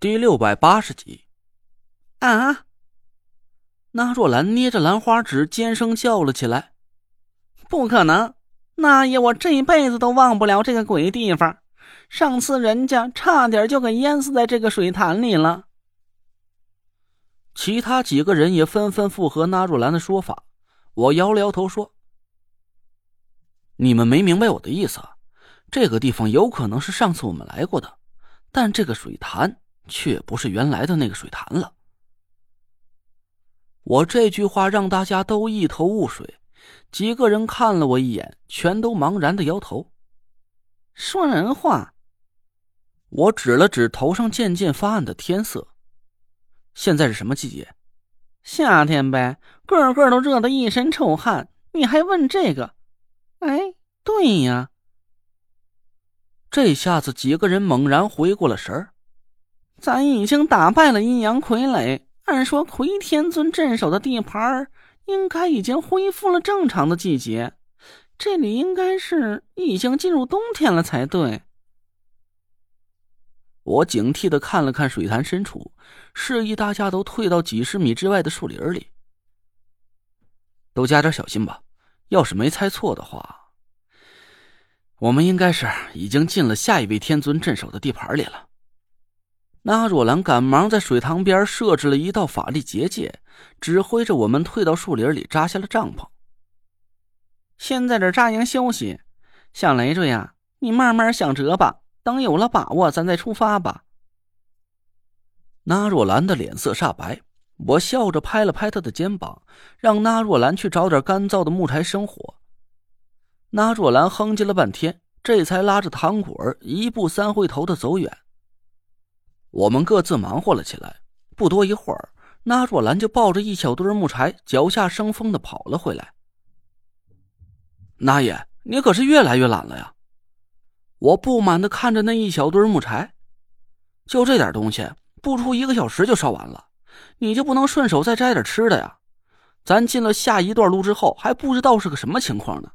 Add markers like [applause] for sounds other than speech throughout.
第六百八十集。啊！那若兰捏着兰花指，尖声叫了起来：“不可能！那爷，我这辈子都忘不了这个鬼地方。上次人家差点就给淹死在这个水潭里了。”其他几个人也纷纷附和那若兰的说法。我摇了摇头说：“你们没明白我的意思。这个地方有可能是上次我们来过的，但这个水潭却不是原来的那个水潭了。”我这句话让大家都一头雾水，几个人看了我一眼，全都茫然的摇头。说人话。我指了指头上渐渐发暗的天色。现在是什么季节？夏天呗，个个都热得一身臭汗。你还问这个？哎，对呀。这下子几个人猛然回过了神儿。咱已经打败了阴阳傀儡。按说魁天尊镇守的地盘应该已经恢复了正常的季节，这里应该是已经进入冬天了才对。我警惕的看了看水潭深处，示意大家都退到几十米之外的树林里，都加点小心吧。要是没猜错的话，我们应该是已经进了下一位天尊镇守的地盘里了。那若兰赶忙在水塘边设置了一道法力结界，指挥着我们退到树林里扎下了帐篷。先在这扎营休息，小累赘呀，你慢慢想辙吧。等有了把握，咱再出发吧。那若兰的脸色煞白，我笑着拍了拍她的肩膀，让那若兰去找点干燥的木柴生火。那若兰哼唧了半天，这才拉着糖果儿一步三回头的走远。我们各自忙活了起来。不多一会儿，那若兰就抱着一小堆木柴，脚下生风的跑了回来。那爷，你可是越来越懒了呀！我不满的看着那一小堆木柴，就这点东西，不出一个小时就烧完了。你就不能顺手再摘点吃的呀？咱进了下一段路之后，还不知道是个什么情况呢。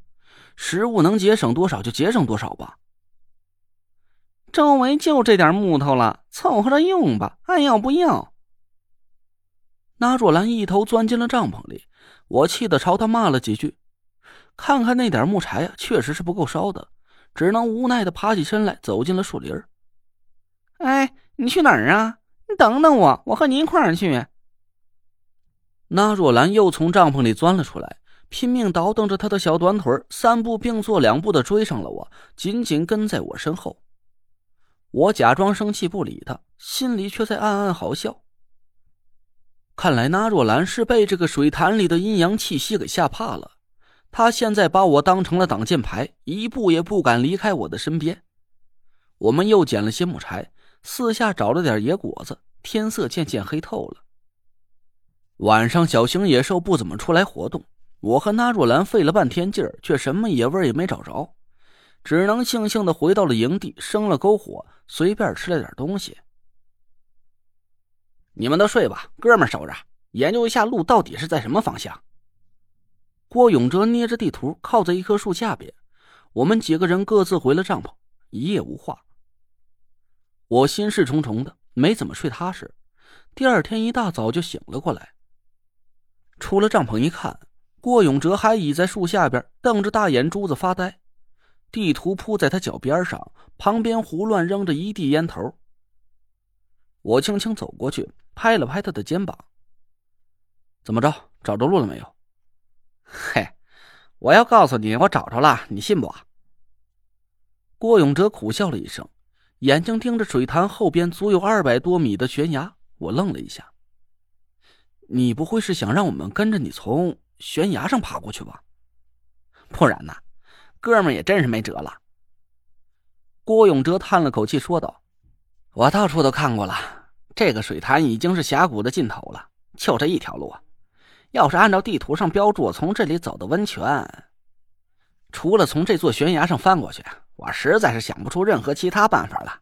食物能节省多少就节省多少吧。周围就这点木头了，凑合着用吧，爱要不要。那若兰一头钻进了帐篷里，我气得朝他骂了几句。看看那点木柴啊，确实是不够烧的，只能无奈的爬起身来，走进了树林。哎，你去哪儿啊？你等等我，我和你一块儿去。那若兰又从帐篷里钻了出来，拼命倒腾着她的小短腿，三步并作两步的追上了我，紧紧跟在我身后。我假装生气不理他，心里却在暗暗好笑。看来那若兰是被这个水潭里的阴阳气息给吓怕了，她现在把我当成了挡箭牌，一步也不敢离开我的身边。我们又捡了些木柴，四下找了点野果子。天色渐渐黑透了。晚上小型野兽不怎么出来活动，我和那若兰费了半天劲儿，却什么野味也没找着。只能悻悻的回到了营地，生了篝火，随便吃了点东西。你们都睡吧，哥们守着，研究一下路到底是在什么方向。郭永哲捏着地图，靠在一棵树下边。我们几个人各自回了帐篷，一夜无话。我心事重重的，没怎么睡踏实。第二天一大早就醒了过来，出了帐篷一看，郭永哲还倚在树下边，瞪着大眼珠子发呆。地图铺在他脚边上，旁边胡乱扔着一地烟头。我轻轻走过去，拍了拍他的肩膀：“怎么着？找着路了没有？”“ [laughs] 嘿，我要告诉你，我找着了，你信不？”郭永哲苦笑了一声，眼睛盯着水潭后边足有二百多米的悬崖。我愣了一下：“你不会是想让我们跟着你从悬崖上爬过去吧？不然呢？”哥们也真是没辙了。郭永哲叹了口气说道：“我到处都看过了，这个水潭已经是峡谷的尽头了，就这一条路。要是按照地图上标注，从这里走到温泉，除了从这座悬崖上翻过去，我实在是想不出任何其他办法了。”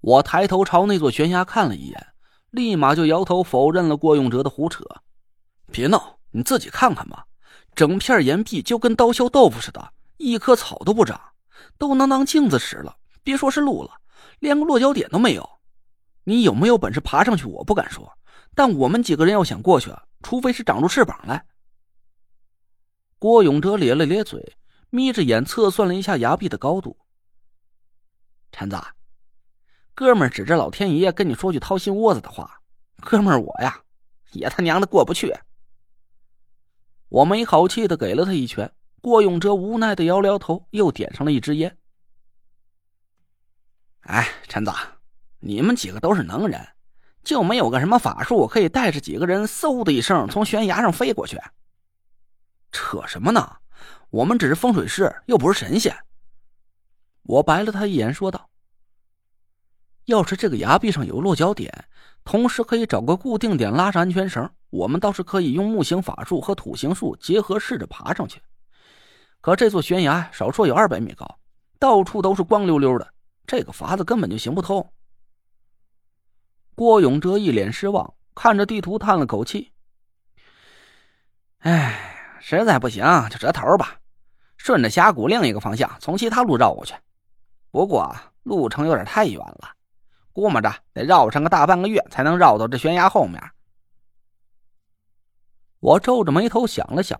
我抬头朝那座悬崖看了一眼，立马就摇头否认了郭永哲的胡扯：“别闹，你自己看看吧。”整片岩壁就跟刀削豆腐似的，一棵草都不长，都能当镜子使了。别说是路了，连个落脚点都没有。你有没有本事爬上去？我不敢说，但我们几个人要想过去，除非是长出翅膀来。郭永哲咧了咧嘴，眯着眼测算了一下崖壁的高度。陈子，哥们指着老天爷跟你说句掏心窝子的话，哥们我呀，也他娘的过不去。我没好气的给了他一拳。郭永哲无奈的摇摇头，又点上了一支烟。哎，陈子。你们几个都是能人，就没有个什么法术可以带着几个人嗖的一声从悬崖上飞过去？扯什么呢？我们只是风水师，又不是神仙。我白了他一眼，说道：“要是这个崖壁上有落脚点，同时可以找个固定点拉上安全绳，我们倒是可以用木形法术和土形术结合，试着爬上去。可这座悬崖少说有二百米高，到处都是光溜溜的，这个法子根本就行不通。”郭永哲一脸失望，看着地图叹了口气：“哎，实在不行就折头吧，顺着峡谷另一个方向从其他路绕过去。不过路程有点太远了，估摸着得绕上个大半个月才能绕到这悬崖后面。”我皱着眉头想了想，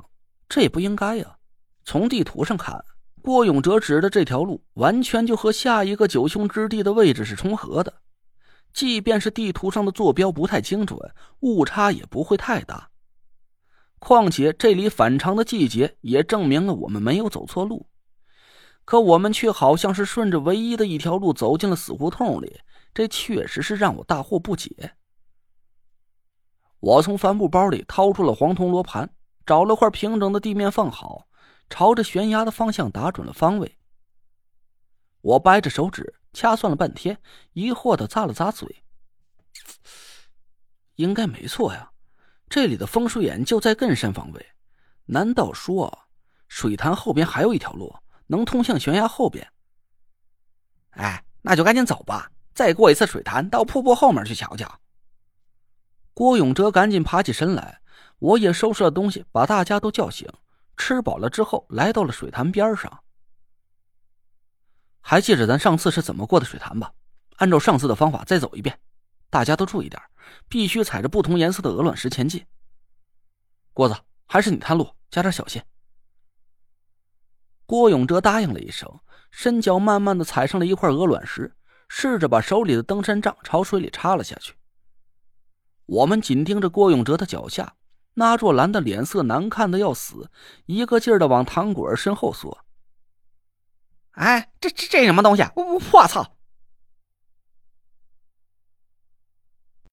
这不应该呀。从地图上看，郭永哲指的这条路完全就和下一个九凶之地的位置是重合的。即便是地图上的坐标不太精准，误差也不会太大。况且这里反常的季节也证明了我们没有走错路，可我们却好像是顺着唯一的一条路走进了死胡同里，这确实是让我大惑不解。我从帆布包里掏出了黄铜罗盘，找了块平整的地面放好，朝着悬崖的方向打准了方位。我掰着手指。掐算了半天，疑惑的咂了咂嘴。应该没错呀，这里的风水眼就在更深方位。难道说水潭后边还有一条路能通向悬崖后边？哎，那就赶紧走吧，再过一次水潭，到瀑布后面去瞧瞧。郭永哲赶紧爬起身来，我也收拾了东西，把大家都叫醒。吃饱了之后，来到了水潭边上。还记着咱上次是怎么过的水潭吧？按照上次的方法再走一遍。大家都注意点，必须踩着不同颜色的鹅卵石前进。郭子，还是你探路，加点小心。郭永哲答应了一声，伸脚慢慢的踩上了一块鹅卵石，试着把手里的登山杖朝水里插了下去。我们紧盯着郭永哲的脚下，那若兰的脸色难看的要死，一个劲儿的往唐果儿身后缩。哎，这这这什么东西？我我我操！